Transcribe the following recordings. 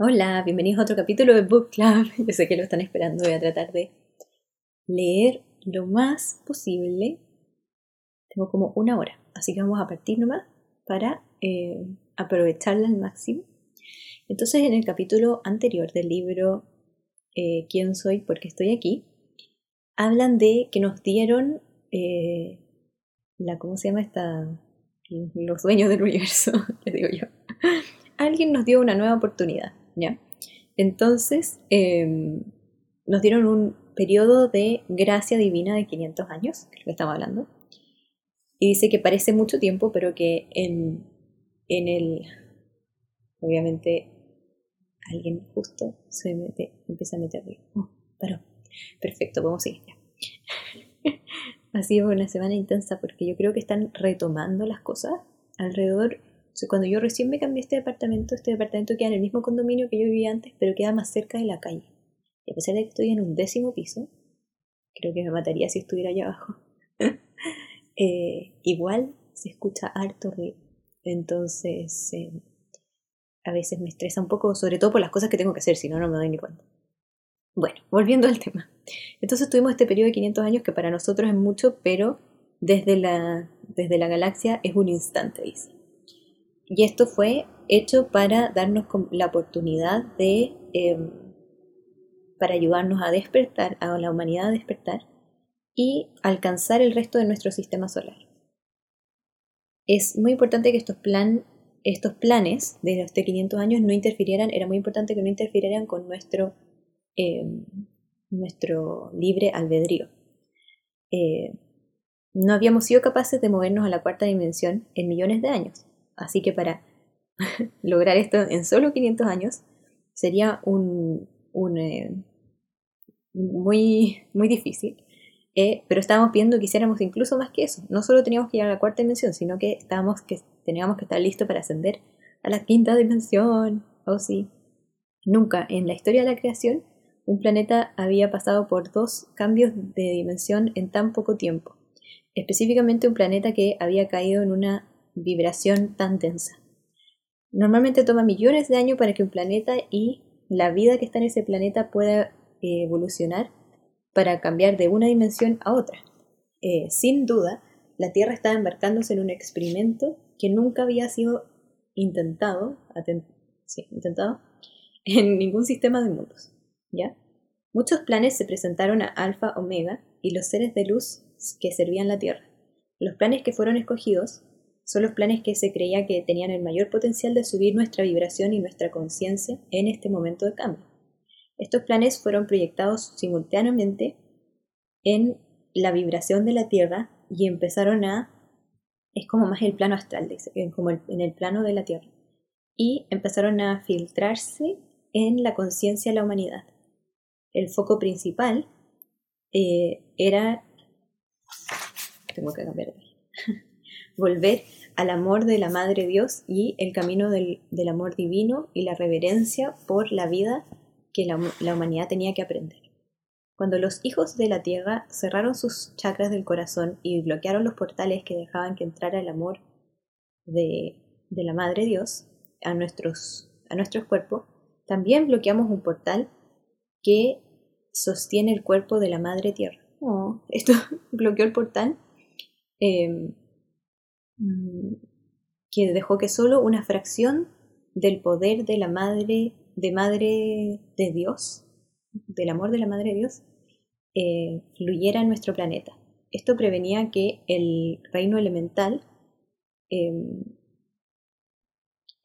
Hola, bienvenidos a otro capítulo de Book Club. Yo sé que lo están esperando, voy a tratar de leer lo más posible. Tengo como una hora, así que vamos a partir nomás para eh, aprovecharla al máximo. Entonces, en el capítulo anterior del libro eh, ¿Quién soy? ¿Por qué estoy aquí? Hablan de que nos dieron eh, la, ¿cómo se llama esta? Los dueños del universo, les digo yo. Alguien nos dio una nueva oportunidad, Entonces, em, nos dieron un periodo de gracia divina de 500 años, que lo que estamos hablando. Y dice que parece mucho tiempo, pero que en, en el... Obviamente, alguien justo se mete, empieza a meter Oh, pero Perfecto, vamos a ir ya. ha sido una semana intensa porque yo creo que están retomando las cosas alrededor. Cuando yo recién me cambié este departamento, este departamento queda en el mismo condominio que yo vivía antes, pero queda más cerca de la calle. Y a pesar de que estoy en un décimo piso, creo que me mataría si estuviera allá abajo. Eh, igual se escucha harto ruido. Entonces, eh, a veces me estresa un poco, sobre todo por las cosas que tengo que hacer, si no, no me doy ni cuenta. Bueno, volviendo al tema. Entonces tuvimos este periodo de 500 años que para nosotros es mucho, pero desde la, desde la galaxia es un instante, dice. Y esto fue hecho para darnos la oportunidad de, em, para ayudarnos a despertar, a la humanidad a despertar y alcanzar el resto de nuestro sistema solar. Es muy importante que estos, plan, estos planes de los 500 años no interfirieran, era muy importante que no interfirieran con nuestro Em, nuestro libre albedrío. Eh, no habíamos sido capaces de movernos a la cuarta dimensión en millones de años, así que para lograr esto en solo 500 años sería un, eh, muy, muy difícil. Eh, pero estábamos viendo que hiciéramos incluso más que eso. No solo teníamos que llegar a la cuarta dimensión, sino que, estábamos que teníamos que estar listos para ascender a la quinta dimensión. Oh, sí. Nunca en la historia de la creación un planeta había pasado por dos cambios de dimensión en tan poco tiempo, específicamente un planeta que había caído en una vibración tan densa. Normalmente toma millones de años para que un planeta y la vida que está en ese planeta pueda eh, evolucionar para cambiar de una dimensión a otra. Eh, sin duda, la Tierra estaba embarcándose en un experimento que nunca había sido intentado, intentado en ningún sistema de mundos. ¿ya? Muchos planes se presentaron a Alfa Omega y los seres de luz que servían la Tierra. Los planes que fueron escogidos son los planes que se creía que tenían el mayor potencial de subir nuestra vibración y nuestra conciencia en este momento de cambio. Estos planes fueron proyectados simultáneamente en la vibración de la Tierra y empezaron a... es como más el plano astral, como en el plano de la Tierra. Y empezaron a filtrarse en la conciencia de la humanidad el foco principal eh, era, tengo que cambiar, volver al amor de la Madre Dios y el camino del, amor divino y la reverencia por la vida que la, humanidad tenía que aprender. Cuando los hijos de la tierra cerraron sus chakras del corazón y bloquearon los portales que dejaban que entrara el amor de, de la Madre Dios a nuestros, a nuestros cuerpos, también bloqueamos un portal que sostiene el cuerpo de la madre tierra. Oh, esto bloqueó el portal mm, que dejó que solo una fracción del poder de la madre, de madre de Dios, del amor de la madre de Dios, eh, fluyera en nuestro planeta. Esto prevenía que el reino elemental em,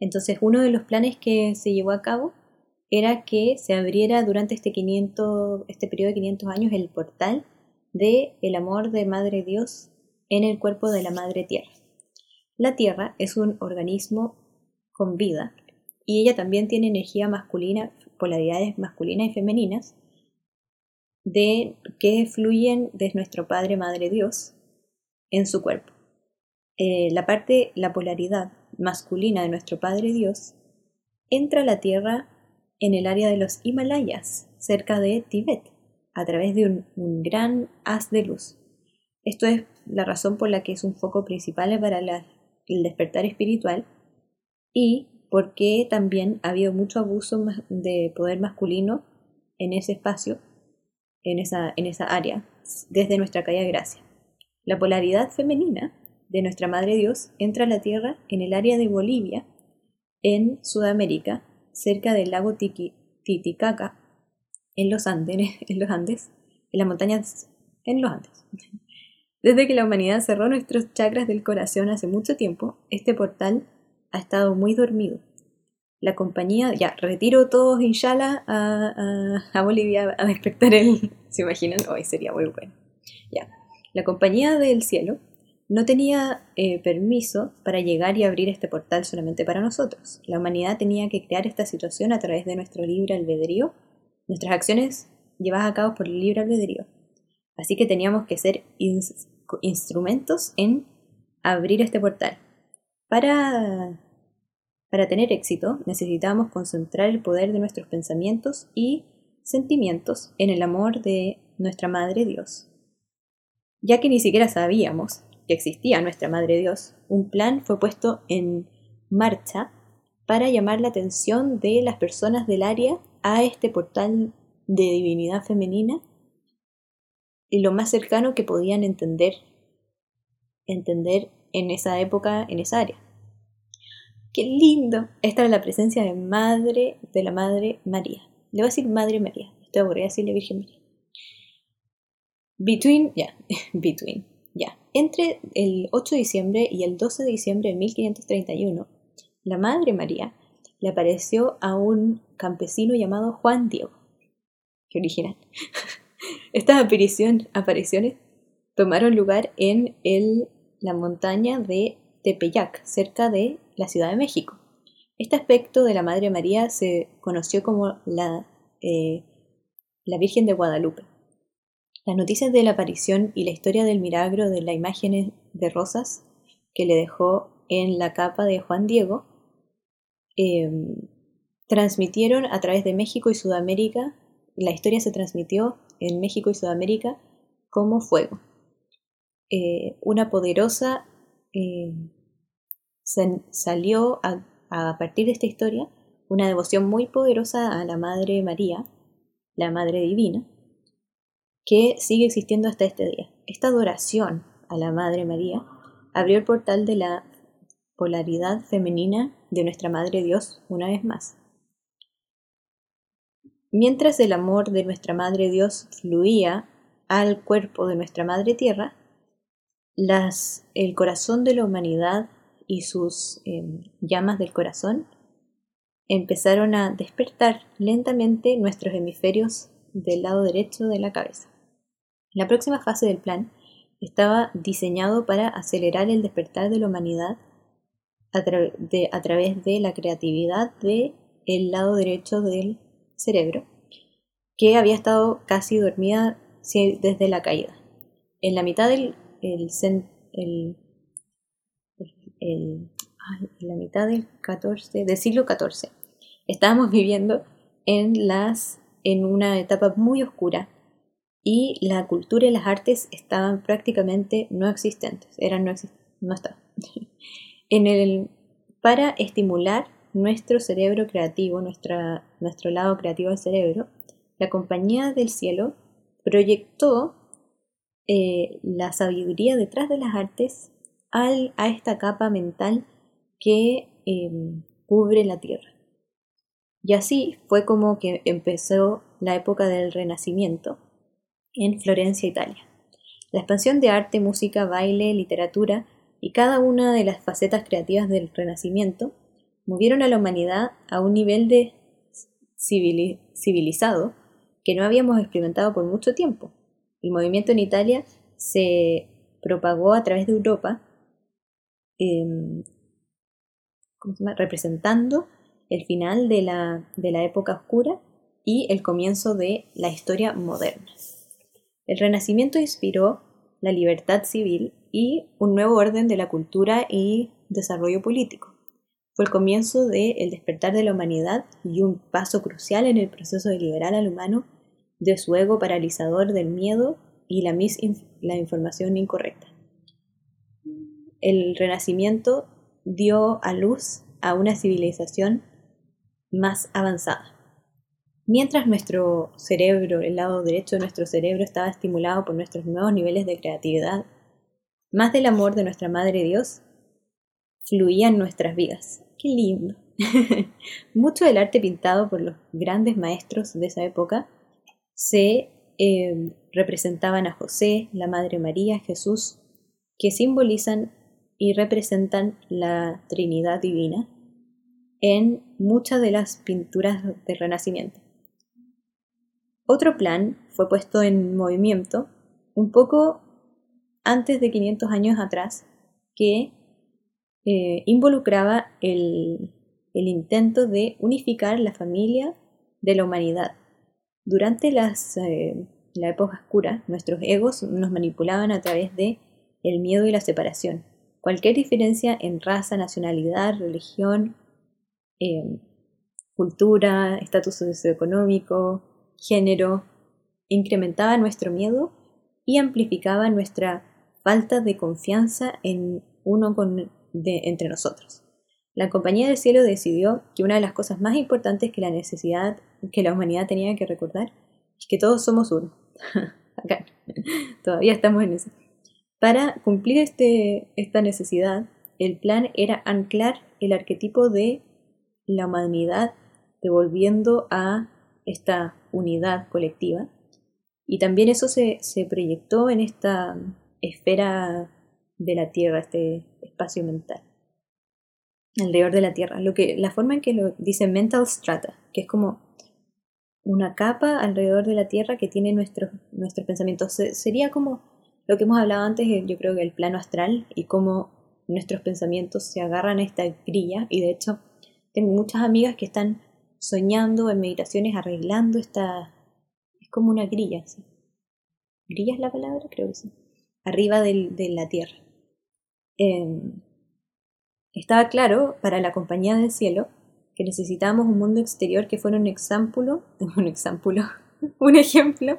entonces, uno de los planes que se llevó a cabo era que se abriera durante este, 500, este periodo de 500 años el portal de el amor de Madre Dios en el cuerpo de la Madre Tierra. La Tierra es un organismo con vida y ella también tiene energía masculina, polaridades masculinas y femeninas de que fluyen de nuestro Padre Madre Dios en su cuerpo. Eh, la parte, la polaridad masculina de nuestro Padre Dios entra a la Tierra en el área de los Himalayas, cerca de Tíbet, a través de un, gran haz de luz. Esto es la razón por la que es un foco principal para el despertar espiritual y porque también ha habido mucho abuso de poder masculino en ese espacio, en esa, en esa área, desde nuestra calle de gracia. La polaridad femenina de nuestra Madre Dios entra a la Tierra en el área de Bolivia, en Sudamérica, cerca del lago Titicaca, en los, Andes, en los Andes, en las montañas, en los Andes. Desde que la humanidad cerró nuestros chakras del corazón hace mucho tiempo, este portal ha estado muy dormido. La compañía, ya, retiro todos, inshallah, a, Bolivia a despertar el... ¿Se imaginan? Hoy sería muy bueno. Ya. La compañía del cielo no tenía eh, permiso para llegar y abrir este portal solamente para nosotros. La humanidad tenía que crear esta situación a través de nuestro libre albedrío, nuestras acciones llevadas a cabo por el libre albedrío. Así que teníamos que ser instrumentos en abrir este portal. Para, para tener éxito necesitamos concentrar el poder de nuestros pensamientos y sentimientos en el amor de nuestra Madre Dios. Ya que ni siquiera sabíamos que existía nuestra Madre Dios, un plan fue puesto en marcha para llamar la atención de las personas del área a este portal de divinidad femenina lo más cercano que podían entender entender en esa época, en esa área. ¡Qué lindo! Esta era la presencia de madre, de la Madre María. Le voy a decir Madre María, estoy aburrida de decirle Virgen María. Between, ya, between, ya. Entre el 8 de diciembre y el 12 de diciembre de 1531, la Madre María le apareció a un campesino llamado Juan Diego. Qué original. Estas apariciones tomaron lugar en el, la montaña de Tepeyac, cerca de la Ciudad de México. Este aspecto de la Madre María se conoció como la, eh, la Virgen de Guadalupe. Las noticias de la aparición y la historia del milagro de las imágenes de rosas que le dejó en la capa de Juan Diego em, transmitieron a través de México y Sudamérica, la historia se transmitió en México y Sudamérica como fuego. Eh, una poderosa eh, salió a, a partir de esta historia una devoción muy poderosa a la Madre María, la Madre Divina, que sigue existiendo hasta este día. Esta adoración a la Madre María abrió el portal de la polaridad femenina de nuestra Madre Dios una vez más. Mientras el amor de nuestra Madre Dios fluía al cuerpo de nuestra Madre Tierra, las, el corazón de la humanidad y sus em, llamas del corazón empezaron a despertar lentamente nuestros hemisferios del lado derecho de la cabeza. La próxima fase del plan estaba diseñado para acelerar el despertar de la humanidad a, través de la creatividad del el lado derecho del cerebro, que había estado casi dormida desde la caída. En la mitad del el, en la mitad del 14, del siglo XIV, estábamos viviendo en, las, en una etapa muy oscura y la cultura y las artes estaban prácticamente no existentes, eran no, no estaban. en el, para estimular nuestro cerebro creativo, nuestra, nuestro lado creativo del cerebro, la Compañía del Cielo proyectó eh, la sabiduría detrás de las artes a esta capa mental que em, cubre la tierra. Y así fue como que empezó la época del Renacimiento en Florencia, Italia. La expansión de arte, música, baile, literatura y cada una de las facetas creativas del Renacimiento movieron a la humanidad a un nivel de civilizado que no habíamos experimentado por mucho tiempo. El movimiento en Italia se propagó a través de Europa, em, representando el final de la, de la época oscura y el comienzo de la historia moderna. El Renacimiento inspiró la libertad civil y un nuevo orden de la cultura y desarrollo político. Fue el comienzo del despertar de la humanidad y un paso crucial en el proceso de liberar al humano de su ego paralizador del miedo y la, la información incorrecta. El renacimiento dio a luz a una civilización más avanzada. Mientras nuestro cerebro, el lado derecho de nuestro cerebro estaba estimulado por nuestros nuevos niveles de creatividad, más del amor de nuestra Madre Dios fluía en nuestras vidas. ¡Qué lindo! Mucho del arte pintado por los grandes maestros de esa época se eh, representaban a José, la Madre María, Jesús, que simbolizan y representan la Trinidad Divina en muchas de las pinturas del Renacimiento. Otro plan fue puesto en movimiento un poco antes de 500 años atrás que eh, involucraba el, intento de unificar la familia de la humanidad. Durante las, eh, la época oscura, nuestros egos nos manipulaban a través de el miedo y la separación. Cualquier diferencia en raza, nacionalidad, religión, eh, cultura, estatus socioeconómico, género, incrementaba nuestro miedo y amplificaba nuestra falta de confianza en uno con, entre nosotros. La Compañía del Cielo decidió que una de las cosas más importantes que la necesidad que la humanidad tenía que recordar es que todos somos uno. Acá, todavía estamos en eso. Para cumplir este, esta necesidad, el plan era anclar el arquetipo de la humanidad devolviendo a esta unidad colectiva. Y también eso se, proyectó en esta esfera de la Tierra, este espacio mental, alrededor de la Tierra. Lo que, la forma en que lo dice mental strata, que es como una capa alrededor de la Tierra que tiene nuestros, nuestros pensamientos. sería como lo que hemos hablado antes, yo creo que el plano astral y cómo nuestros pensamientos se agarran a esta grilla. Y de hecho, tengo muchas amigas que están soñando en meditaciones, arreglando esta... Es como una grilla, ¿sí? ¿Grilla es la palabra? Creo que sí. Arriba del, de la tierra. Em, estaba claro para la compañía del cielo que necesitábamos un mundo exterior que fuera un un un ejemplo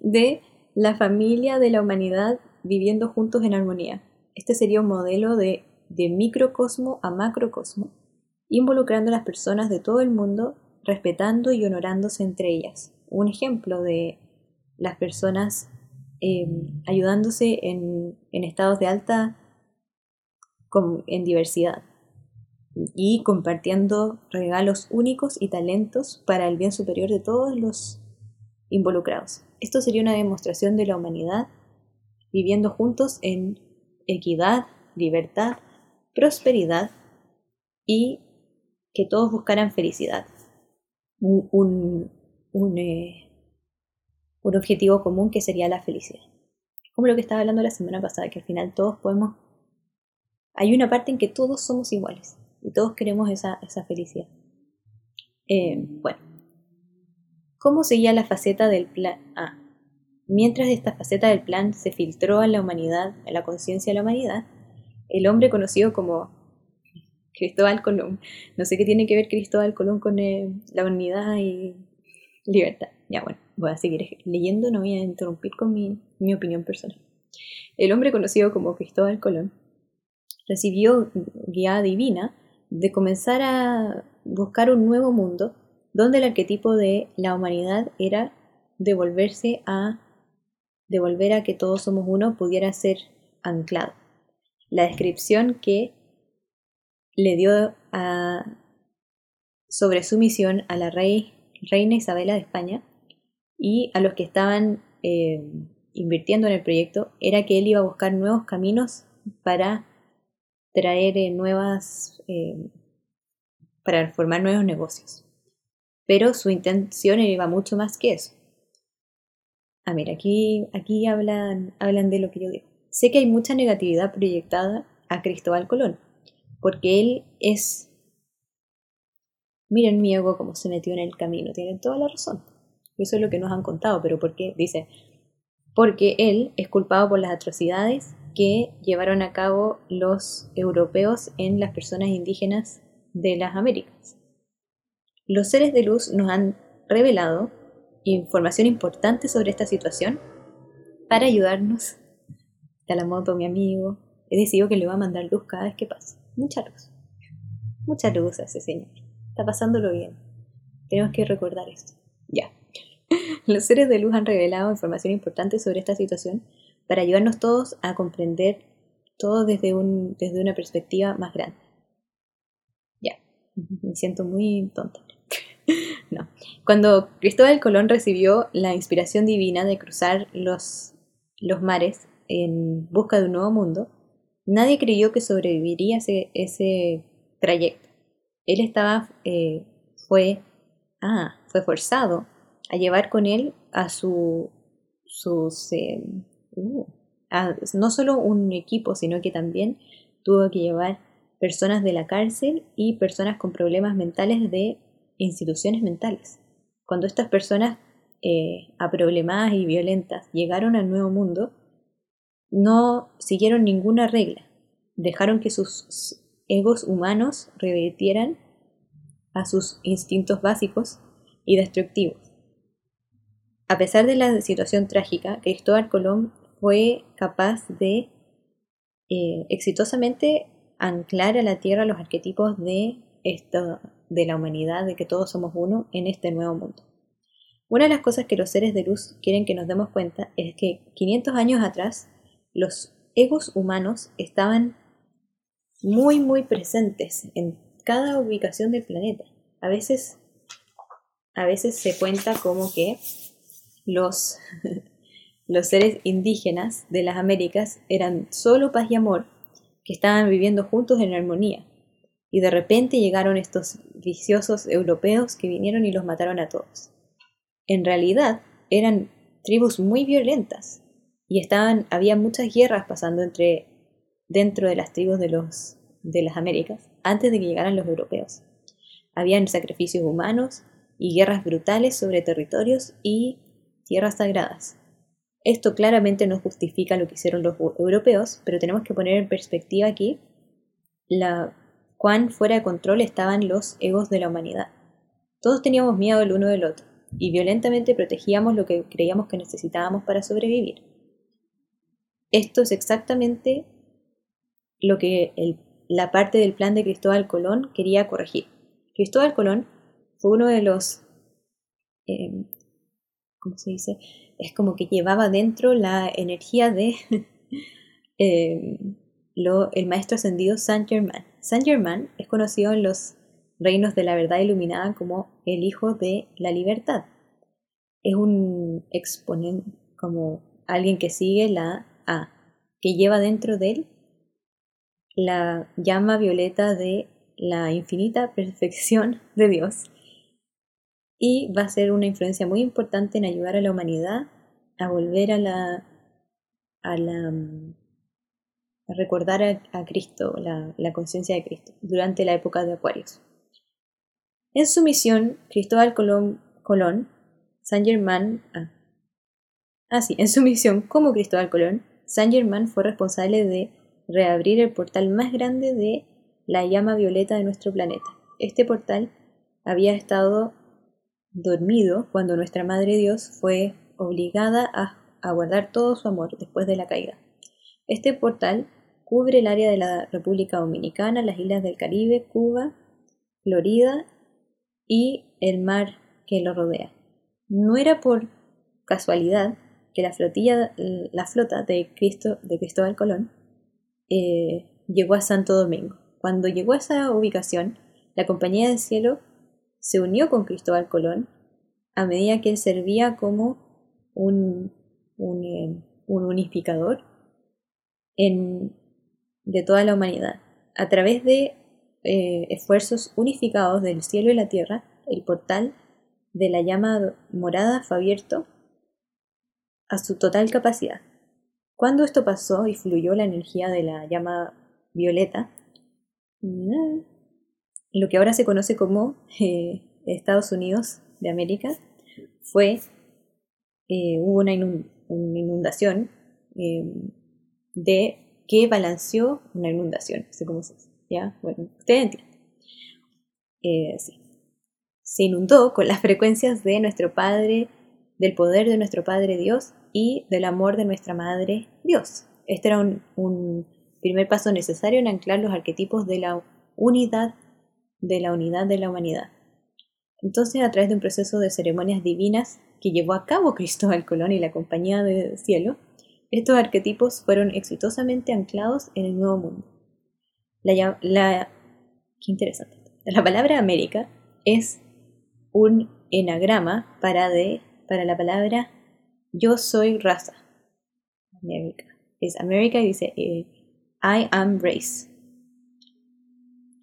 de la familia de la humanidad viviendo juntos en armonía. Este sería un modelo de, de microcosmo a macrocosmo, involucrando a las personas de todo el mundo respetando y honorándose entre ellas. Un ejemplo de las personas em, ayudándose en, estados de alta en diversidad y compartiendo regalos únicos y talentos para el bien superior de todos los involucrados. Esto sería una demostración de la humanidad viviendo juntos en equidad, libertad, prosperidad y que todos buscaran felicidad un, un, eh, un, objetivo común que sería la felicidad. Como lo que estaba hablando la semana pasada, que al final todos podemos... Hay una parte en que todos somos iguales y todos queremos esa, felicidad. Eh, bueno, ¿cómo seguía la faceta del plan? Ah, mientras esta faceta del plan se filtró a la humanidad, a la conciencia de la humanidad, el hombre conocido como Cristóbal Colón. No sé qué tiene que ver Cristóbal Colón con eh, la unidad y libertad. Ya bueno, voy a seguir leyendo, no voy a interrumpir con mi, mi opinión personal. El hombre conocido como Cristóbal Colón recibió guía divina de comenzar a buscar un nuevo mundo donde el arquetipo de la humanidad era devolverse a devolver a que todos somos uno pudiera ser anclado. La descripción que le dio sobre su misión a la reina Isabela de España y a los que estaban eh, invirtiendo en el proyecto era que él iba a buscar nuevos caminos para traer eh, nuevas, eh, para formar nuevos negocios. Pero su intención iba mucho más que eso. Ah, mira, aquí, aquí hablan, hablan de lo que yo digo. Sé que hay mucha negatividad proyectada a Cristóbal Colón, porque él es... Miren mi ego cómo se metió en el camino, tienen toda la razón. Eso es lo que nos han contado, pero ¿por qué? Dice, porque él es culpado por las atrocidades que llevaron a cabo los europeos en las personas indígenas de las Américas. Los seres de luz nos han revelado información importante sobre esta situación para ayudarnos. Está la moto, mi amigo. He decidido que le voy a mandar luz cada vez que pase mucha luz. Mucha luz a ese señor. Está pasándolo bien. Tenemos que recordar esto. Ya. Los seres de luz han revelado información importante sobre esta situación para ayudarnos todos a comprender todo desde, un, desde una perspectiva más grande. Ya. Me siento muy tonta. no. Cuando Cristóbal Colón recibió la inspiración divina de cruzar los, los mares en busca de un nuevo mundo, nadie creyó que sobreviviría ese, ese trayecto. Él estaba, eh, fue, ah, fue forzado a llevar con él a su, sus, eh, uh, no solo un equipo, sino que también tuvo que llevar personas de la cárcel y personas con problemas mentales de instituciones mentales. Cuando estas personas eh, aproblemadas y violentas llegaron al nuevo mundo, no siguieron ninguna regla, dejaron que sus egos humanos revirtieran a sus instintos básicos y destructivos. A pesar de la situación trágica, Cristóbal Colón fue capaz de eh, exitosamente anclar a la Tierra los arquetipos de, esto, de la humanidad, de que todos somos uno en este nuevo mundo. Una de las cosas que los seres de luz quieren que nos demos cuenta es que 500 años atrás los egos humanos estaban muy, muy presentes en cada ubicación del planeta. A veces, a veces se cuenta como que los, los seres indígenas de las Américas eran solo paz y amor, que estaban viviendo juntos en armonía. Y de repente llegaron estos viciosos europeos que vinieron y los mataron a todos. En realidad eran tribus muy violentas y estaban, había muchas guerras pasando entre dentro de las tribus de, los, de las Américas antes de que llegaran los europeos. Habían sacrificios humanos y guerras brutales sobre territorios y tierras sagradas. Esto claramente no justifica lo que hicieron los europeos, pero tenemos que poner en perspectiva aquí cuán fuera de control estaban los egos de la humanidad. Todos teníamos miedo el uno del otro y violentamente protegíamos lo que creíamos que necesitábamos para sobrevivir. Esto es exactamente lo que la parte del plan de Cristóbal Colón quería corregir. Cristóbal Colón fue uno de los, eh, ¿cómo se dice? Es como que llevaba dentro la energía de eh, lo, el maestro ascendido Saint Germain. Saint Germain es conocido en los reinos de la verdad iluminada como el hijo de la libertad. Es un exponente, como alguien que sigue la A, que lleva dentro de él la llama violeta de la infinita perfección de Dios y va a ser una influencia muy importante en ayudar a la humanidad a volver a la a la a recordar a, Cristo, la, conciencia de Cristo, durante la época de Acuarios. En su misión, Cristóbal Colón, San Germán, ah, ah sí, en su misión como Cristóbal Colón, Saint Germain fue responsable de reabrir el portal más grande de la llama violeta de nuestro planeta. Este portal había estado dormido cuando nuestra Madre Dios fue obligada a, guardar todo su amor después de la caída. Este portal cubre el área de la República Dominicana, las islas del Caribe, Cuba, Florida y el mar que lo rodea. No era por casualidad que la flotilla, la flota de, Cristo, de Cristóbal Colón eh, llegó a Santo Domingo. Cuando llegó a esa ubicación, la Compañía del Cielo se unió con Cristóbal Colón a medida que servía como un, un, eh, unificador de toda la humanidad. A través de eh, esfuerzos unificados del cielo y la tierra, el portal de la llama morada fue abierto a su total capacidad. Cuando esto pasó y fluyó la energía de la llama violeta, mm, lo que ahora se conoce como eh, Estados Unidos de América, fue, eh, hubo una, inundación em, de que balanceó una inundación, no sé cómo se dice, ¿ya? Bueno, ustedes entienden. Eh, sí. Se inundó con las frecuencias de nuestro Padre del poder de nuestro Padre Dios y del amor de nuestra Madre Dios. Este era un, primer paso necesario en anclar los arquetipos de la unidad de la unidad de la humanidad. Entonces, a través de un proceso de ceremonias divinas que llevó a cabo Cristóbal Colón y la Compañía del Cielo, estos arquetipos fueron exitosamente anclados en el Nuevo Mundo. La, la, qué interesante. La palabra América es un enagrama para, de, para la palabra yo soy raza. América. Es América y dice eh, I am race.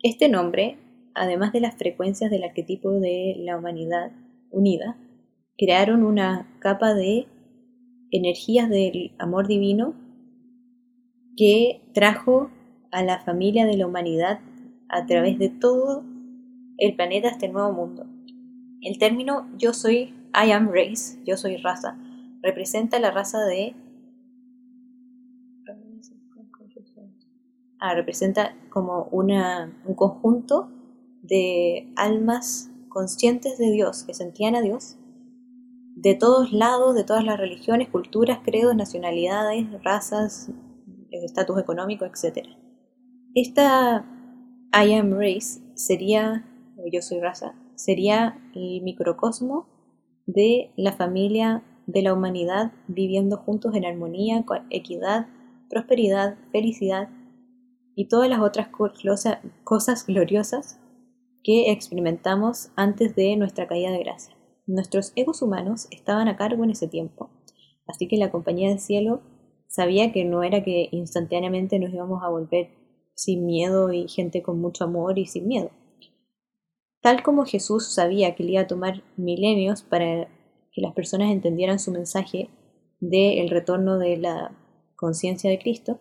Este nombre, además de las frecuencias del arquetipo de la humanidad unida, crearon una capa de energías del amor divino que trajo a la familia de la humanidad a través de todo el planeta este nuevo mundo. El término yo soy, I am race, yo soy raza, representa la raza de... Ah, representa como una, un conjunto de almas conscientes de Dios, que sentían a Dios, de todos lados, de todas las religiones, culturas, credos, nacionalidades, razas, estatus económico, etc. Esta I am race sería, o yo soy raza, sería el microcosmo de la familia de la humanidad viviendo juntos en armonía, equidad, prosperidad, felicidad y todas las otras cosas gloriosas que experimentamos antes de nuestra caída de gracia. Nuestros egos humanos estaban a cargo en ese tiempo, así que la compañía del cielo sabía que no era que instantáneamente nos íbamos a volver sin miedo y gente con mucho amor y sin miedo. Tal como Jesús sabía que le iba a tomar milenios para que las personas entendieran su mensaje del retorno de la conciencia de Cristo,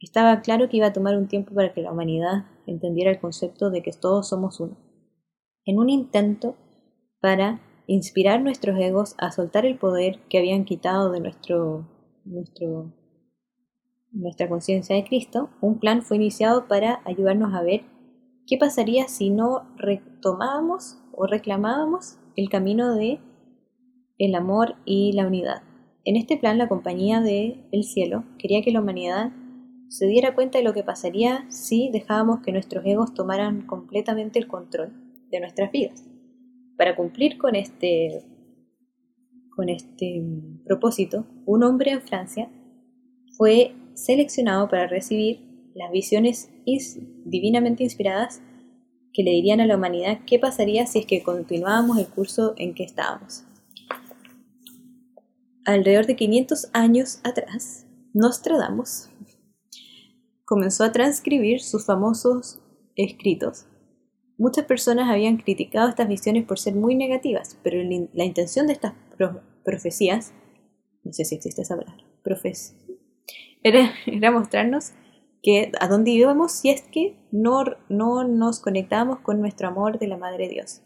estaba claro que iba a tomar un tiempo para que la humanidad entendiera el concepto de que todos somos uno. En un intento para inspirar nuestros egos a soltar el poder que habían quitado de nuestro, nuestro, nuestra conciencia de Cristo, un plan fue iniciado para ayudarnos a ver qué pasaría si no retomábamos o reclamábamos el camino de el amor y la unidad. En este plan, la compañía de El Cielo quería que la humanidad se diera cuenta de lo que pasaría si dejábamos que nuestros egos tomaran completamente el control de nuestras vidas. Para cumplir con este, con este propósito, un hombre en Francia fue seleccionado para recibir las visiones divinamente inspiradas que le dirían a la humanidad qué pasaría si es que continuábamos el curso en que estábamos alrededor de 500 años atrás, Nostradamus comenzó a transcribir sus famosos escritos. Muchas personas habían criticado estas visiones por ser muy negativas, pero la intención de estas profecías, no sé si existe esa palabra, era, era, mostrarnos que a dónde íbamos si es que no, no nos conectábamos con nuestro amor de la Madre Dios.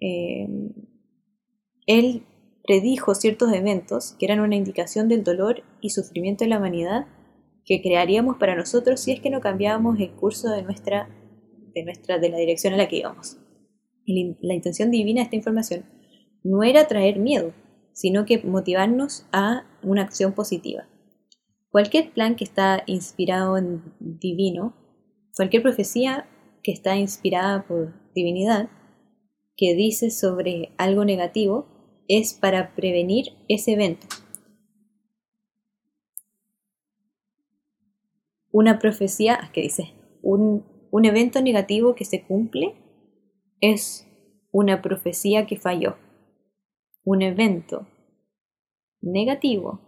Eh, él predijo ciertos eventos que eran una indicación del dolor y sufrimiento de la humanidad que crearíamos para nosotros si es que no cambiábamos el curso de nuestra, de nuestra, de la dirección a la que íbamos. la intención divina de esta información no era traer miedo, sino que motivarnos a una acción positiva. Cualquier plan que está inspirado en divino, cualquier profecía que está inspirada por divinidad, que dice sobre algo negativo, es para prevenir ese evento. Una profecía, ¿qué dice? Un, un evento negativo que se cumple es una profecía que falló. Un evento negativo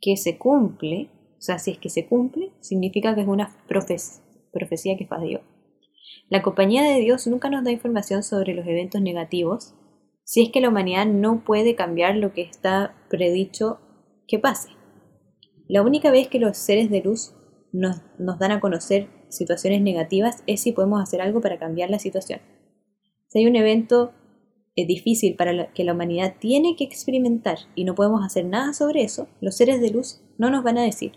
que se cumple, o sea, si es que se cumple, significa que es una profecía que falló. La compañía de Dios nunca nos da información sobre los eventos negativos si es que la humanidad no puede cambiar lo que está predicho que pase. La única vez que los seres de luz nos, dan a conocer situaciones negativas es si podemos hacer algo para cambiar la situación. Si hay un evento eh, difícil para que la humanidad tiene que experimentar y no podemos hacer nada sobre eso, los seres de luz no nos van a decir.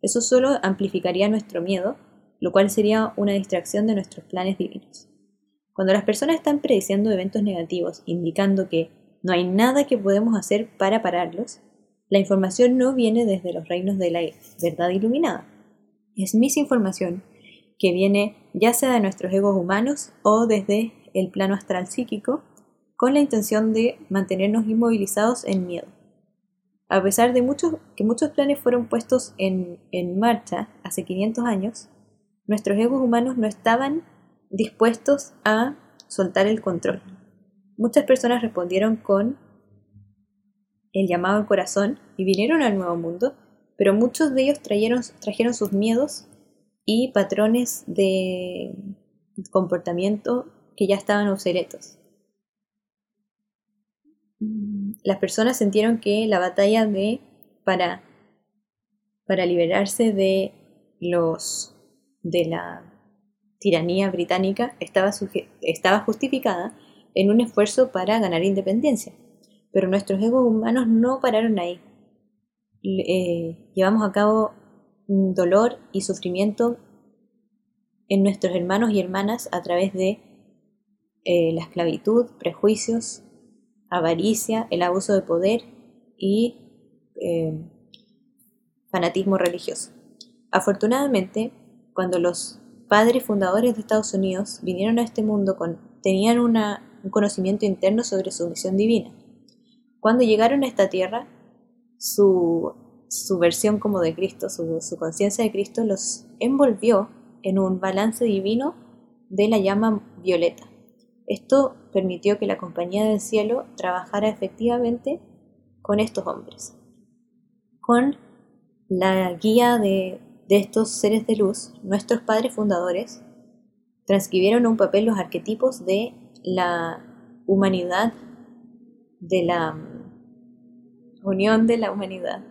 Eso solo amplificaría nuestro miedo, lo cual sería una distracción de nuestros planes divinos. Cuando las personas están prediciendo eventos negativos, indicando que no hay nada que podemos hacer para pararlos, la información no viene desde los reinos de la verdad iluminada. Es misinformación que viene ya sea de nuestros egos humanos o desde el plano astral psíquico, con la intención de mantenernos inmovilizados en miedo. A pesar de muchos, que muchos planes fueron puestos en, en marcha hace 500 años, nuestros egos humanos no estaban dispuestos a soltar el control. Muchas personas respondieron con el llamado al corazón y vinieron al nuevo mundo, pero muchos de ellos trajeron, sus miedos y patrones de comportamiento que ya estaban obsoletos. Las personas sintieron que la batalla de para, para liberarse de los de la tiranía británica estaba justificada en un esfuerzo para ganar independencia. Pero nuestros egos humanos no pararon ahí. Eh, llevamos a cabo dolor y sufrimiento en nuestros hermanos y hermanas a través de eh, la esclavitud, prejuicios, avaricia, el abuso de poder y eh, fanatismo religioso. Afortunadamente, cuando los padres fundadores de Estados Unidos vinieron a este mundo tenían un conocimiento interno sobre su misión divina. Cuando llegaron a esta tierra, su, versión como de Cristo, su, su conciencia de Cristo, los envolvió en un balance divino de la llama violeta. Esto permitió que la Compañía del Cielo trabajara efectivamente con estos hombres. Con la guía de de estos seres de luz, nuestros padres fundadores transcribieron un papel los arquetipos de la humanidad, de la mm, unión de la humanidad.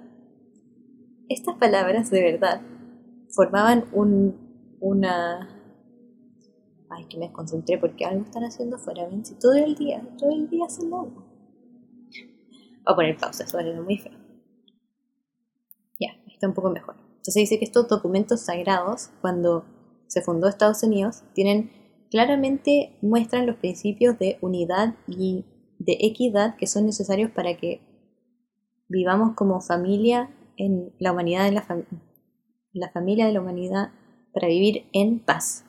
Estas palabras de verdad formaban un, una... Ay, que me concentré porque algo están haciendo afuera. Ven, si todo el día, todo el día hacen algo. Voy a poner pausa, eso es muy feo. Ya, está un poco mejor. Entonces dice que estos documentos sagrados, cuando se fundó Estados Unidos, tienen claramente muestran los principios de unidad y de equidad que son necesarios para que vivamos como familia en la humanidad, en la, la familia de la humanidad, para vivir en paz.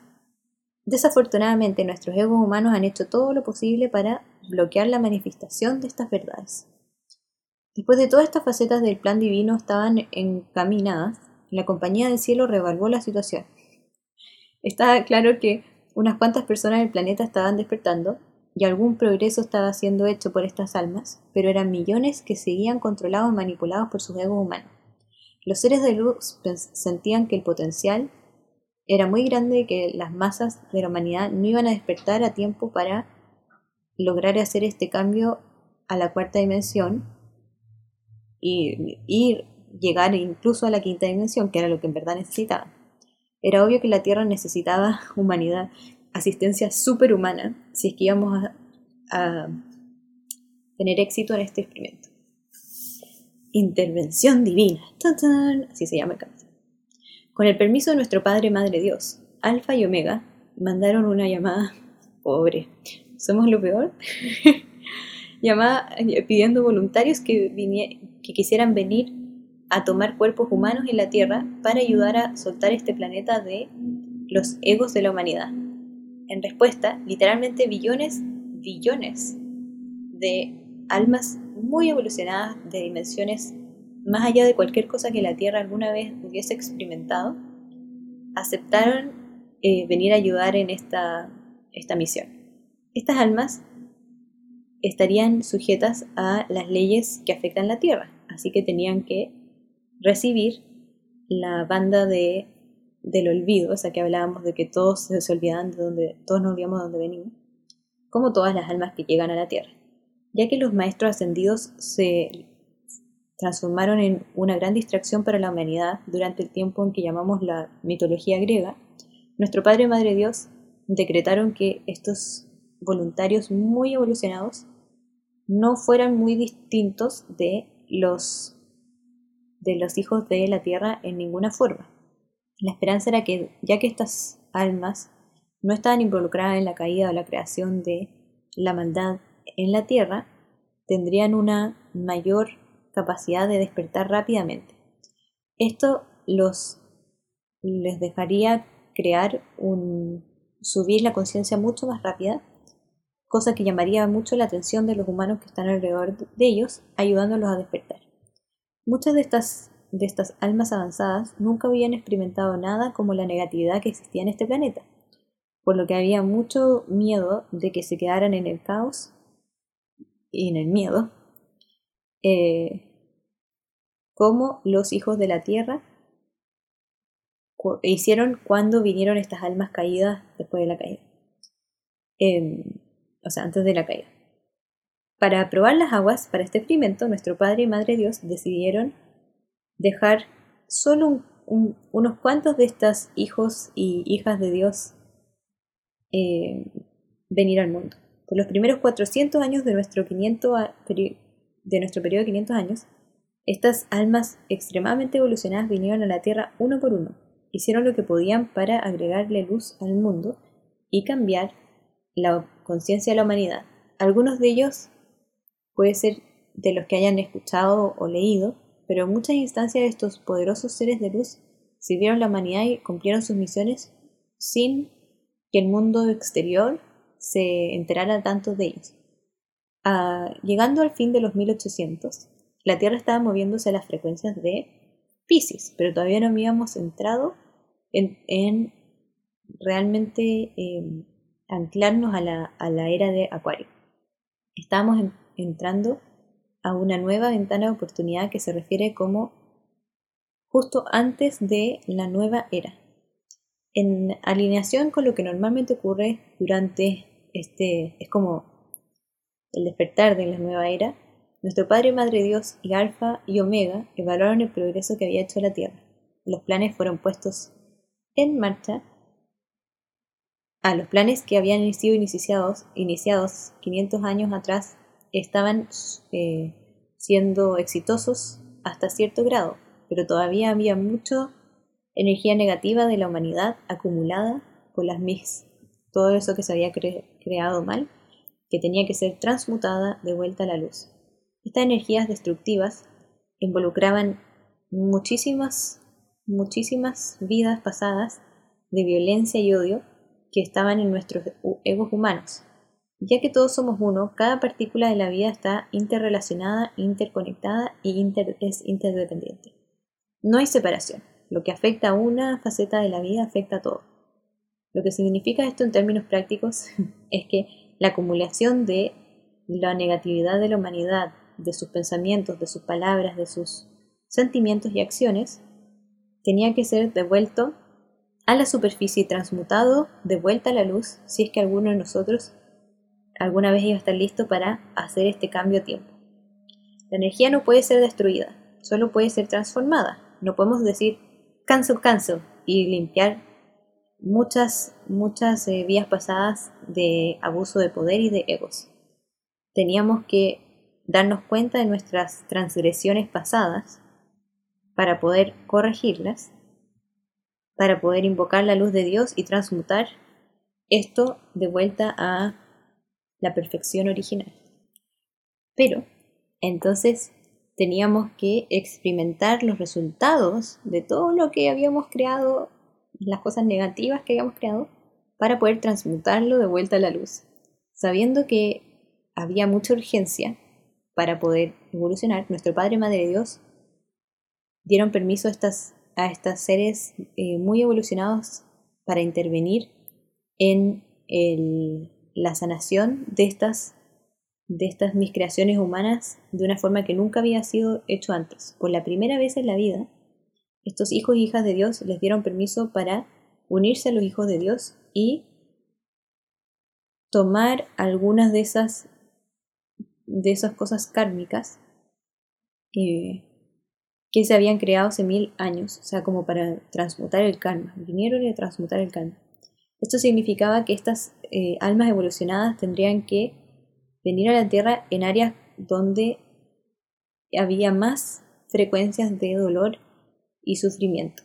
Desafortunadamente, nuestros egos humanos han hecho todo lo posible para bloquear la manifestación de estas verdades. Después de todas estas facetas del plan divino estaban encaminadas, la compañía del cielo revaluó la situación. Estaba claro que unas cuantas personas del planeta estaban despertando y algún progreso estaba siendo hecho por estas almas, pero eran millones que seguían controlados y manipulados por sus egos humanos. Los seres de luz sentían que el potencial era muy grande y que las masas de la humanidad no iban a despertar a tiempo para lograr hacer este cambio a la cuarta dimensión y ir llegar incluso a la quinta dimensión, que era lo que en verdad necesitaba. Era obvio que la Tierra necesitaba humanidad, asistencia superhumana, si es que íbamos a, tener éxito en este experimento. Intervención divina. Así se llama el capítulo. Con el permiso de nuestro Padre Madre Dios, Alfa y Omega mandaron una llamada pobre. ¿Somos lo peor? llamada eh, pidiendo voluntarios que, que quisieran venir a tomar cuerpos humanos en la Tierra para ayudar a soltar este planeta de los egos de la humanidad. En respuesta, literalmente billones, billones de almas muy evolucionadas de dimensiones más allá de cualquier cosa que la Tierra alguna vez hubiese experimentado, aceptaron eh, venir a ayudar en esta, esta misión. Estas almas estarían sujetas a las leyes que afectan la Tierra, así que tenían que recibir la banda de, del olvido, o sea que hablábamos de que todos se olvidan de donde, todos nos olvidamos de dónde venimos, como todas las almas que llegan a la tierra, ya que los maestros ascendidos se transformaron en una gran distracción para la humanidad durante el tiempo en que llamamos la mitología griega, nuestro Padre y Madre Dios decretaron que estos voluntarios muy evolucionados no fueran muy distintos de los de los hijos de la tierra en ninguna forma. La esperanza era que, ya que estas almas no estaban involucradas en la caída o la creación de la maldad en la tierra, tendrían una mayor capacidad de despertar rápidamente. Esto los les dejaría crear subir la conciencia mucho más rápida, cosa que llamaría mucho la atención de los humanos que están alrededor de ellos, ayudándolos a despertar. Muchas de estas, de estas almas avanzadas nunca habían experimentado nada como la negatividad que existía en este planeta, por lo que había mucho miedo de que se quedaran en el caos y en el miedo, eh, como los hijos de la tierra hicieron cuando vinieron estas almas caídas después de la caída. Em, o sea, antes de la caída. Para probar las aguas para este experimento, nuestro Padre y Madre Dios decidieron dejar solo unos cuantos de estos hijos y hijas de Dios eh, venir al mundo. Por los primeros 400 años de nuestro, 500 de nuestro periodo de 500 años, estas almas extremadamente evolucionadas vinieron a la Tierra uno por uno, hicieron lo que podían para agregarle luz al mundo y cambiar la conciencia de la humanidad. Algunos de ellos puede ser de los que hayan escuchado o leído, pero en muchas instancias estos poderosos seres de luz sirvieron la humanidad y cumplieron sus misiones sin que el mundo exterior se enterara tanto de ellos. Ah, llegando al fin de los 1800, la Tierra estaba moviéndose a las frecuencias de Pisces, pero todavía no habíamos entrado en, realmente em, anclarnos a la, a la, era de Acuario. Estábamos entrando a una nueva ventana de oportunidad que se refiere como justo antes de la nueva era. En alineación con lo que normalmente ocurre durante este, es como el despertar de la nueva era, nuestro Padre Madre Dios y Alfa y Omega evaluaron el progreso que había hecho la Tierra. Los planes fueron puestos en marcha a los planes que habían sido iniciados, iniciados 500 años atrás estaban eh, siendo exitosos hasta cierto grado, pero todavía había mucha energía negativa de la humanidad acumulada por las mis, todo eso que se había creado mal, que tenía que ser transmutada de vuelta a la luz. Estas energías destructivas involucraban muchísimas, muchísimas vidas pasadas de violencia y odio que estaban en nuestros egos humanos. Ya que todos somos uno, cada partícula de la vida está interrelacionada, interconectada y es interdependiente. No hay separación. Lo que afecta a una faceta de la vida afecta a todo. Lo que significa esto en términos prácticos es que la acumulación de la negatividad de la humanidad de sus pensamientos, de sus palabras, de sus sentimientos y acciones, tenía que ser devuelto a la superficie y transmutado de vuelta a la luz si es que alguno de nosotros alguna vez iba a estar listo para hacer este cambio a tiempo. La energía no puede ser destruida, solo puede ser transformada. No podemos decir cancel, cancel y limpiar muchas, muchas eh, vías pasadas de abuso de poder y de egos. Teníamos que darnos cuenta de nuestras transgresiones pasadas para poder corregirlas, para poder invocar la luz de Dios y transmutar esto de vuelta a la perfección original. Pero entonces teníamos que experimentar los resultados de todo lo que habíamos creado, las cosas negativas que habíamos creado, para poder transmutarlo de vuelta a la luz, sabiendo que había mucha urgencia para poder evolucionar, nuestro Padre y Madre Dios dieron permiso a estas, a seres eh, muy evolucionados para intervenir en la sanación de estas, de estas mis creaciones humanas de una forma que nunca había sido hecho antes. Por la primera vez en la vida, estos hijos y hijas de Dios les dieron permiso para unirse a los hijos de Dios y tomar algunas de esas de esas cosas kármicas eh, que se habían creado hace mil años, o sea, como para transmutar el karma. Vinieron a transmutar el karma. Esto significaba que estas eh, almas evolucionadas tendrían que venir a la Tierra en áreas donde había más frecuencias de dolor y sufrimiento.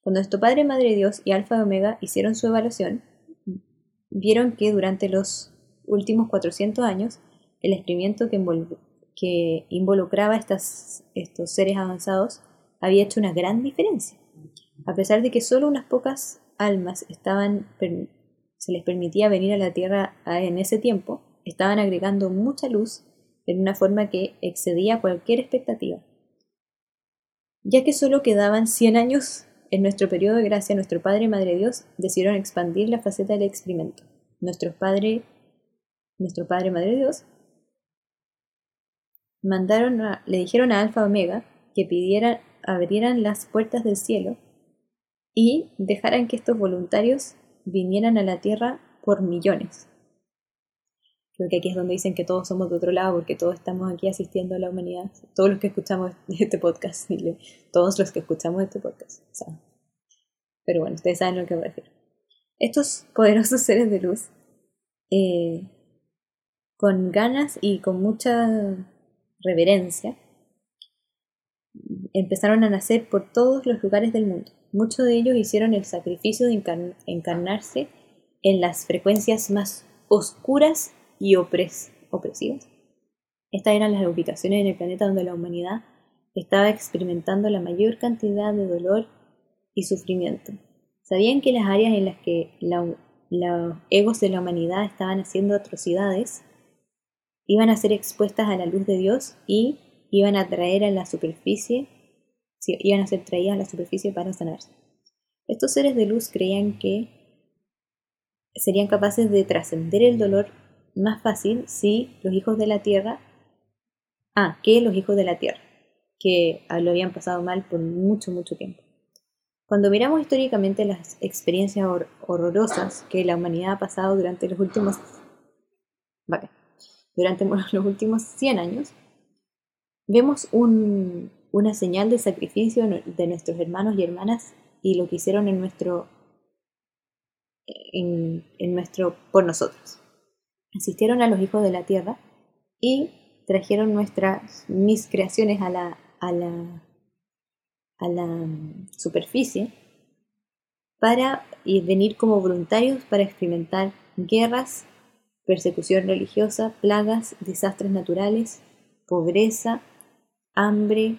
Cuando nuestro Padre, Madre Dios y Alfa y Omega hicieron su evaluación, vieron que durante los últimos 400 años el experimento que, involucraba estos seres avanzados había hecho una gran diferencia. A pesar de que solo unas pocas almas estaban se les permitía venir a la Tierra en ese tiempo, estaban agregando mucha luz en una forma que excedía cualquier expectativa. Ya que solo quedaban 100 años en nuestro periodo de gracia, nuestro Padre y Madre Dios decidieron expandir la faceta del experimento. Nuestro Padre, nuestro Padre Madre Dios mandaron le dijeron a Alfa Omega que pidieran, abrieran las puertas del cielo y dejaran que estos voluntarios vinieran a la Tierra por millones. Creo que aquí es donde dicen que todos somos de otro lado porque todos estamos aquí asistiendo a la humanidad. Todos los que escuchamos este podcast, todos los que escuchamos este podcast. Pero bueno, ustedes saben lo que me refiero. Estos poderosos seres de luz, eh, con ganas y con mucha reverencia, empezaron a nacer por todos los lugares del mundo. Muchos de ellos hicieron el sacrificio de encarnarse en las frecuencias más oscuras y opresivas. Estas eran las ubicaciones en el planeta donde la humanidad estaba experimentando la mayor cantidad de dolor y sufrimiento. Sabían que las áreas en las que los egos de la humanidad estaban haciendo atrocidades iban a ser expuestas a la luz de Dios y iban a traer a la superficie iban a ser traídas a la superficie para sanarse. Estos seres de luz creían que serían capaces de trascender el dolor más fácil si los hijos de la tierra, ah, que los hijos de la tierra, que lo habían pasado mal por mucho, mucho tiempo. Cuando miramos históricamente las experiencias horrorosas que la humanidad ha pasado durante los últimos, durante los últimos 100 años, vemos un, una señal de sacrificio de nuestros hermanos y hermanas y lo que hicieron en nuestro, en, nuestro por nosotros. Asistieron a los hijos de la tierra y trajeron nuestras mis creaciones a la, a la, a la mm, superficie para venir como voluntarios para experimentar guerras, persecución religiosa, plagas, desastres naturales, pobreza, hambre,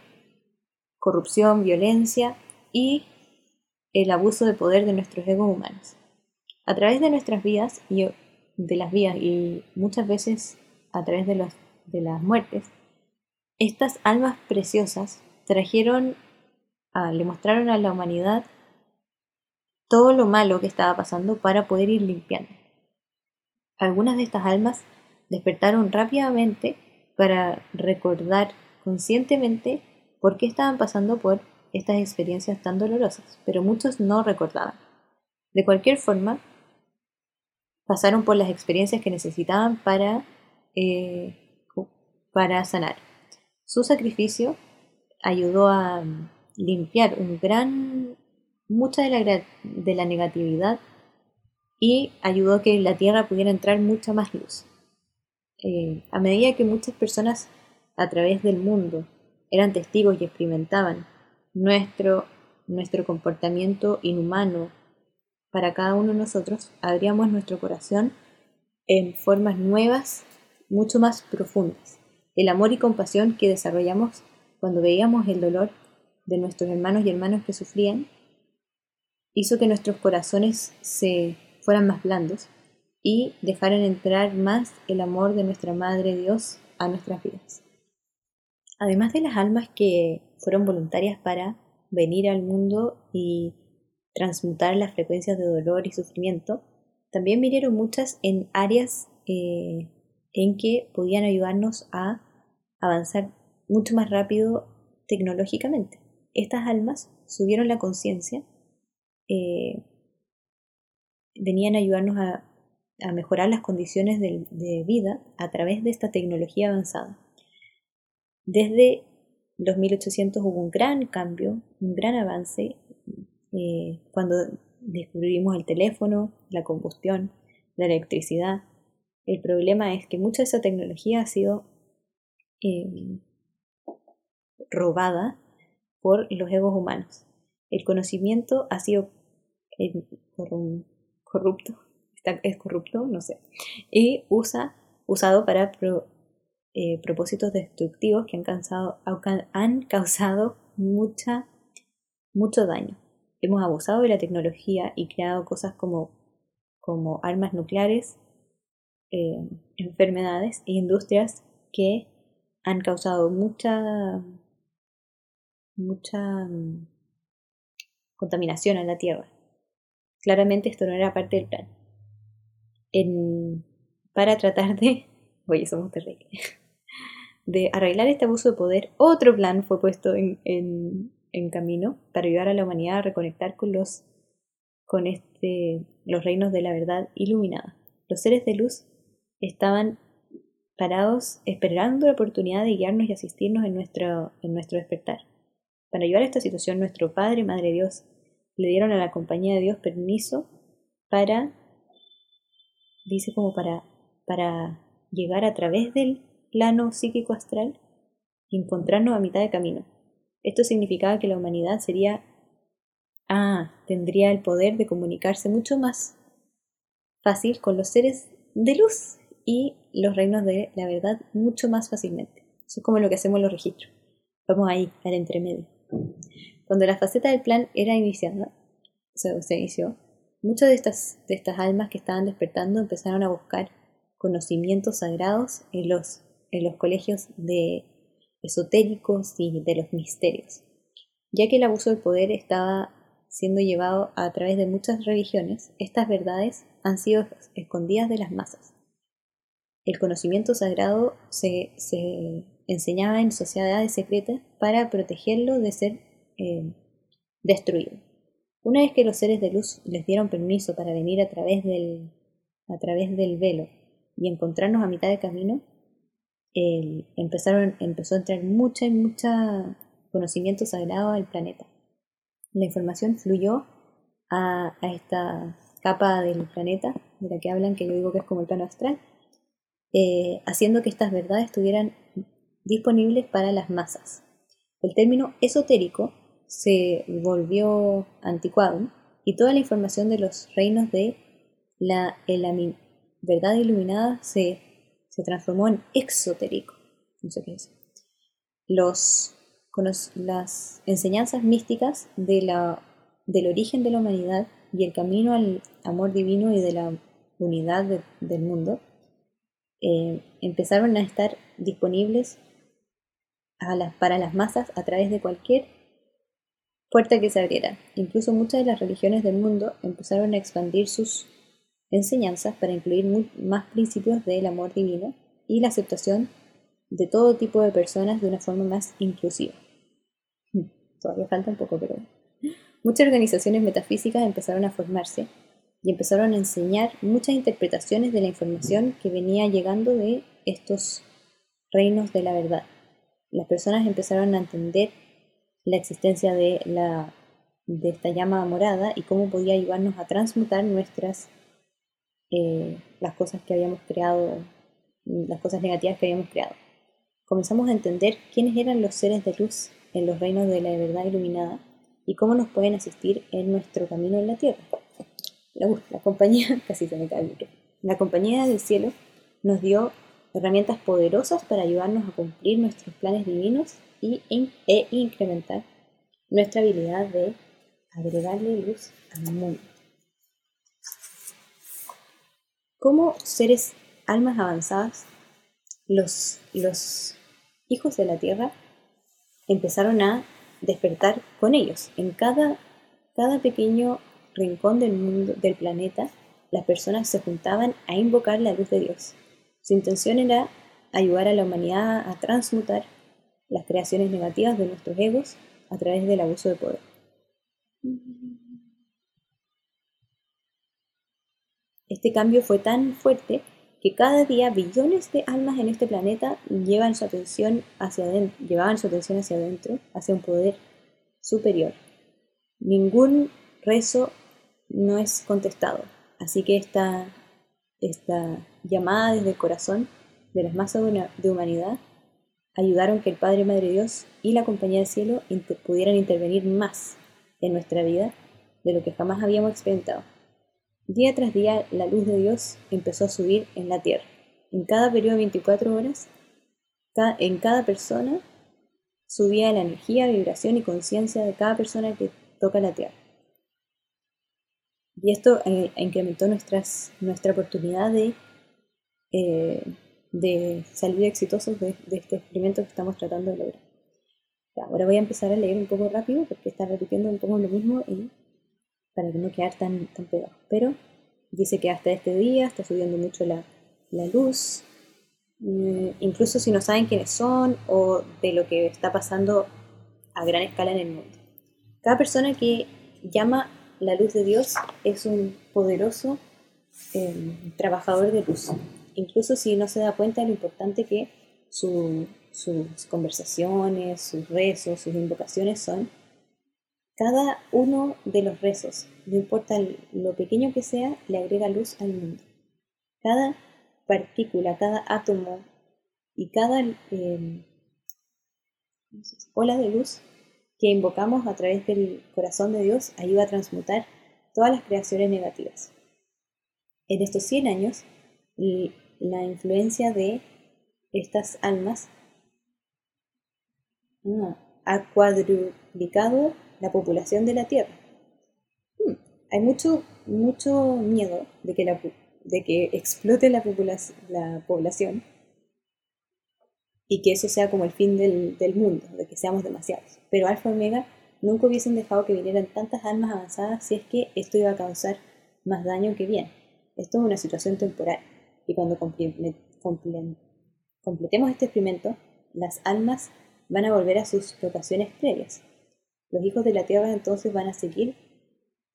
corrupción, violencia y el abuso de poder de nuestros egos humanos. A través de nuestras vidas y de las vidas y muchas veces a través de, los, de las muertes, estas almas preciosas trajeron, le mostraron a la humanidad todo lo malo que estaba pasando para poder ir limpiando. Algunas de estas almas despertaron rápidamente para recordar conscientemente por qué estaban pasando por estas experiencias tan dolorosas, pero muchos no recordaban. De cualquier forma, pasaron por las experiencias que necesitaban para, eh, para sanar. Su sacrificio ayudó a limpiar un gran, mucha de la, de la negatividad y ayudó a que la tierra pudiera entrar mucha más luz. Eh, a medida que muchas personas a través del mundo eran testigos y experimentaban nuestro, nuestro comportamiento inhumano para cada uno de nosotros, abríamos nuestro corazón en formas nuevas, mucho más profundas. El amor y compasión que desarrollamos cuando veíamos el dolor de nuestros hermanos y hermanas que sufrían, hizo que nuestros corazones se fueran más blandos y dejaran entrar más el amor de nuestra Madre Dios a nuestras vidas. Además de las almas que fueron voluntarias para venir al mundo y transmutar las frecuencias de dolor y sufrimiento, también vinieron muchas en áreas eh, en que podían ayudarnos a avanzar mucho más rápido tecnológicamente. Estas almas subieron la conciencia, eh, venían a ayudarnos a, mejorar las condiciones de vida a través de esta tecnología avanzada. Desde los 1800 hubo un gran cambio, un gran avance eh, cuando descubrimos el teléfono, la combustión, la electricidad. El problema es que mucha de esa tecnología ha sido eh, robada por los egos humanos. El conocimiento ha sido eh, corrupto, es corrupto, no sé, y usa, usado para eh, propósitos destructivos que han causado, han causado mucha, mucho daño. hemos abusado de la tecnología y creado cosas como, como armas nucleares, eh, enfermedades e industrias que han causado mucha, mucha mm, contaminación en la Tierra. Claramente esto no era parte del plan. Para tratar de... Oye, somos terribles. De arreglar este abuso de poder, otro plan fue puesto en, en, camino para ayudar a la humanidad a reconectar con los, con este, los reinos de la verdad iluminada. Los seres de luz estaban parados esperando la oportunidad de guiarnos y asistirnos en nuestro, en nuestro despertar. Para ayudar a esta situación, nuestro Padre, Madre Dios, le dieron a la compañía de Dios permiso para, dice como para, para llegar a través del plano psíquico astral y encontrarnos a mitad de camino. Esto significaba que la humanidad sería, ah, tendría el poder de comunicarse mucho más fácil con los seres de luz y los reinos de la verdad mucho más fácilmente. Eso es como lo que hacemos los registros. Vamos ahí, al entremedio. Cuando la faceta del plan era iniciada, se inició, muchas de estas, de estas almas que estaban despertando empezaron a buscar conocimientos sagrados en los, en los colegios de esotéricos y de los misterios, ya que el abuso del poder estaba siendo llevado a través de muchas religiones, estas verdades han sido escondidas de las masas. El conocimiento sagrado se, se enseñaba en sociedades secretas para protegerlo de ser eh, destruido. Una vez que los seres de luz les dieron permiso para venir a través del, a través del velo y encontrarnos a mitad de camino, empezaron, empezó a entrar mucha, mucha conocimiento sagrado al planeta. La información fluyó a, a esta capa del planeta, de la que hablan, que yo digo que es como el plano astral, eh, haciendo que estas verdades estuvieran disponibles para las masas. El término esotérico se volvió anticuado y toda la información de los reinos de la, verdad iluminada se, se, transformó en exotérico. No sé qué es. Los, las enseñanzas místicas de la, del origen de la humanidad y el camino al amor divino y de la unidad del mundo eh, empezaron a estar disponibles para las masas a través de cualquier puerta que se abriera. Incluso muchas de las religiones del mundo empezaron a expandir sus enseñanzas para incluir más principios del amor divino y la aceptación de todo tipo de personas de una forma más inclusiva. Hmm, todavía falta un poco, pero muchas organizaciones metafísicas empezaron a formarse y empezaron a enseñar muchas interpretaciones de la información que venía llegando de estos reinos de la verdad. Las personas empezaron a entender la existencia de, la, de esta llama morada y cómo podía ayudarnos a transmutar nuestras eh, las cosas que habíamos creado, las cosas negativas que habíamos creado. Comenzamos a entender quiénes eran los seres de luz en los reinos de la verdad iluminada y cómo nos pueden asistir en nuestro camino en la tierra la, compañía, casi se me cae la compañía del cielo nos dio herramientas poderosas para ayudarnos a cumplir nuestros planes divinos y, e incrementar nuestra habilidad de agregarle luz al mundo. Como seres, almas avanzadas, los, los hijos de la tierra empezaron a despertar con ellos. En cada, cada pequeño rincón del mundo del planeta, las personas se juntaban a invocar la luz de Dios. Su intención era ayudar a la humanidad a transmutar las creaciones negativas de nuestros egos a través del abuso de poder. Este cambio fue tan fuerte que cada día billones de almas en este planeta llevan su atención hacia adentro, llevaban su atención hacia adentro, hacia un poder superior. Ningún rezo no es contestado. Así que esta, llamada desde el corazón de las masas de humanidad ayudaron que el Padre, Madre Dios y la Compañía del Cielo pudieran intervenir más en nuestra vida de lo que jamás habíamos experimentado. Día tras día la luz de Dios empezó a subir en la tierra. En cada periodo de 24 horas, en cada persona subía la energía, vibración y conciencia de cada persona que toca la tierra. Y esto eh, incrementó nuestras, nuestra oportunidad de, eh, de salir exitosos de, este experimento que estamos tratando de lograr. ahora voy a empezar a leer un poco rápido porque está repitiendo un poco lo mismo y para no quedar tan, tan pegado. Pero dice que hasta este día está subiendo mucho la, la luz, mm, incluso si no saben quiénes son o de lo que está pasando a gran escala en el mundo. Cada persona que llama la luz de Dios es un poderoso em, trabajador de luz, incluso si no se da cuenta de lo importante que sus conversaciones, sus rezos, sus invocaciones son. Cada uno de los rezos, no importa lo pequeño que sea, le agrega luz al mundo. Cada partícula, cada átomo y cada em, ola de luz que invocamos a través del corazón de Dios ayuda a transmutar todas las creaciones negativas. En estos 100 años, la influencia de estas almas ha cuadruplicado la población de la Tierra. Hmm, hay mucho, mucho miedo de que, de que explote la, la población y que eso sea como el fin del, mundo, de que seamos demasiados. Pero Alfa Omega nunca hubiesen dejado que vinieran tantas almas avanzadas si es que esto iba a causar más daño que bien. Esto es una situación temporal y cuando completemos este experimento, las almas van a volver a sus locaciones previas. Los hijos de la Tierra entonces van a seguir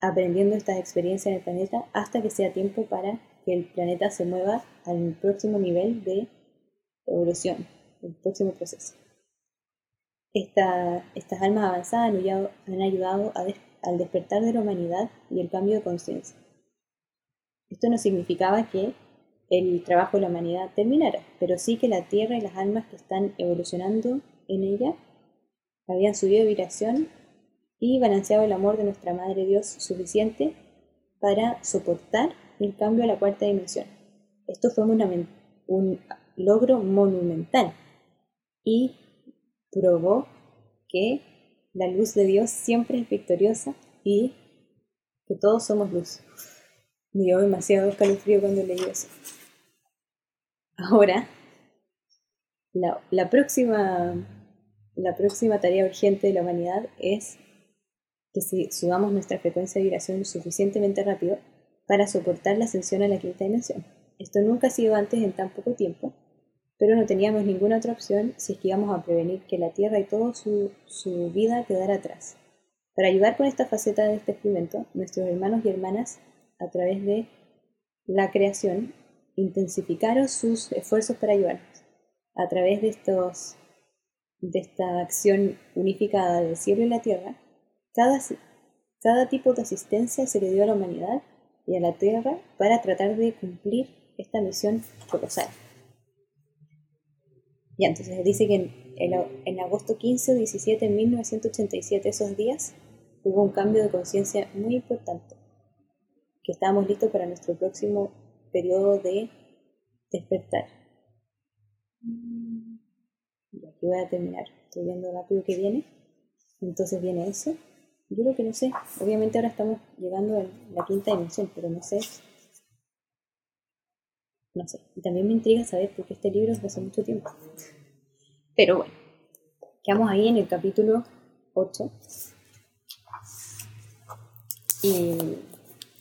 aprendiendo estas experiencias en el planeta hasta que sea tiempo para que el planeta se mueva al próximo nivel de evolución el próximo proceso. estas almas avanzadas han ayudado, al despertar de la humanidad y el cambio de conciencia. Esto no significaba que el trabajo de la humanidad terminara, pero sí que la Tierra y las almas que están evolucionando en ella habían subido de vibración y balanceado el amor de nuestra Madre Dios suficiente para soportar el cambio a la cuarta dimensión. Esto fue un logro monumental y probó que la luz de Dios siempre es victoriosa y que todos somos luz. Me dio demasiado escalofrío cuando leí eso. Ahora, la, próxima, la próxima tarea urgente de la humanidad es que si subamos nuestra frecuencia de vibración suficientemente rápido para soportar la ascensión a la quinta dimensión. Esto nunca ha sido antes en tan poco tiempo pero no teníamos ninguna otra opción si es que íbamos a prevenir que la Tierra y toda su, vida quedara atrás. Para ayudar con esta faceta de este experimento, nuestros hermanos y hermanas, a través de la creación, intensificaron sus esfuerzos para ayudarnos. A través de, estos, de esta acción unificada del cielo y la tierra, cada, cada tipo de asistencia se le dio a la humanidad y a la tierra para tratar de cumplir esta misión colosal. Ya, entonces dice que en, agosto 15 o 17 de 1987, esos días, hubo un cambio de conciencia muy importante, que estábamos listos para nuestro próximo periodo de despertar. Y aquí voy a terminar, estoy viendo rápido que viene. Entonces viene eso. Yo creo que no sé, obviamente ahora estamos llegando a la quinta dimensión, pero no sé. No sé. Y también me intriga saber por qué este libro es de hace mucho tiempo. Pero bueno, quedamos ahí en el capítulo 8. Y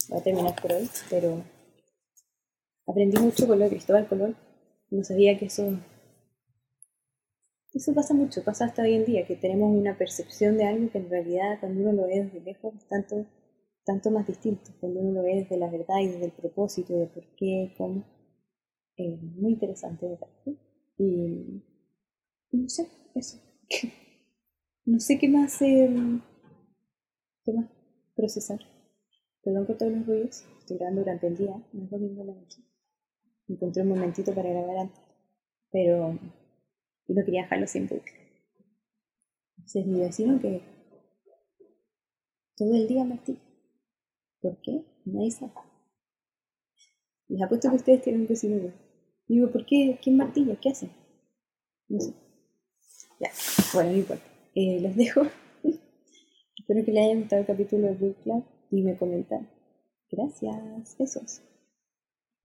voy a terminar por hoy, pero aprendí mucho con lo de Cristóbal Colón. No sabía que eso. Eso pasa mucho, pasa hasta hoy en día, que tenemos una percepción de algo que en realidad cuando uno lo ve desde lejos es tanto, tanto más distinto, cuando uno lo ve desde la verdad y desde el propósito, de por qué, cómo. Eh, muy interesante. Y no sé, eso. no sé qué más, eh, qué más procesar. Perdón por todos los ruidos. Estoy grabando durante el día, no es domingo la noche. Encontré un momentito para grabar antes, pero y no quería dejarlo sin bucle. Entonces mi vecino que todo el día martilla. ¿Por qué? Nadie sabe. Les apuesto que ustedes tienen un vecino Digo, ¿por qué? ¿Quién martilla? ¿Qué hacen? No sé. Ya, bueno, no importa. Eh, los dejo. Espero que les haya gustado el capítulo de Book Club y me comentan Gracias. Besos.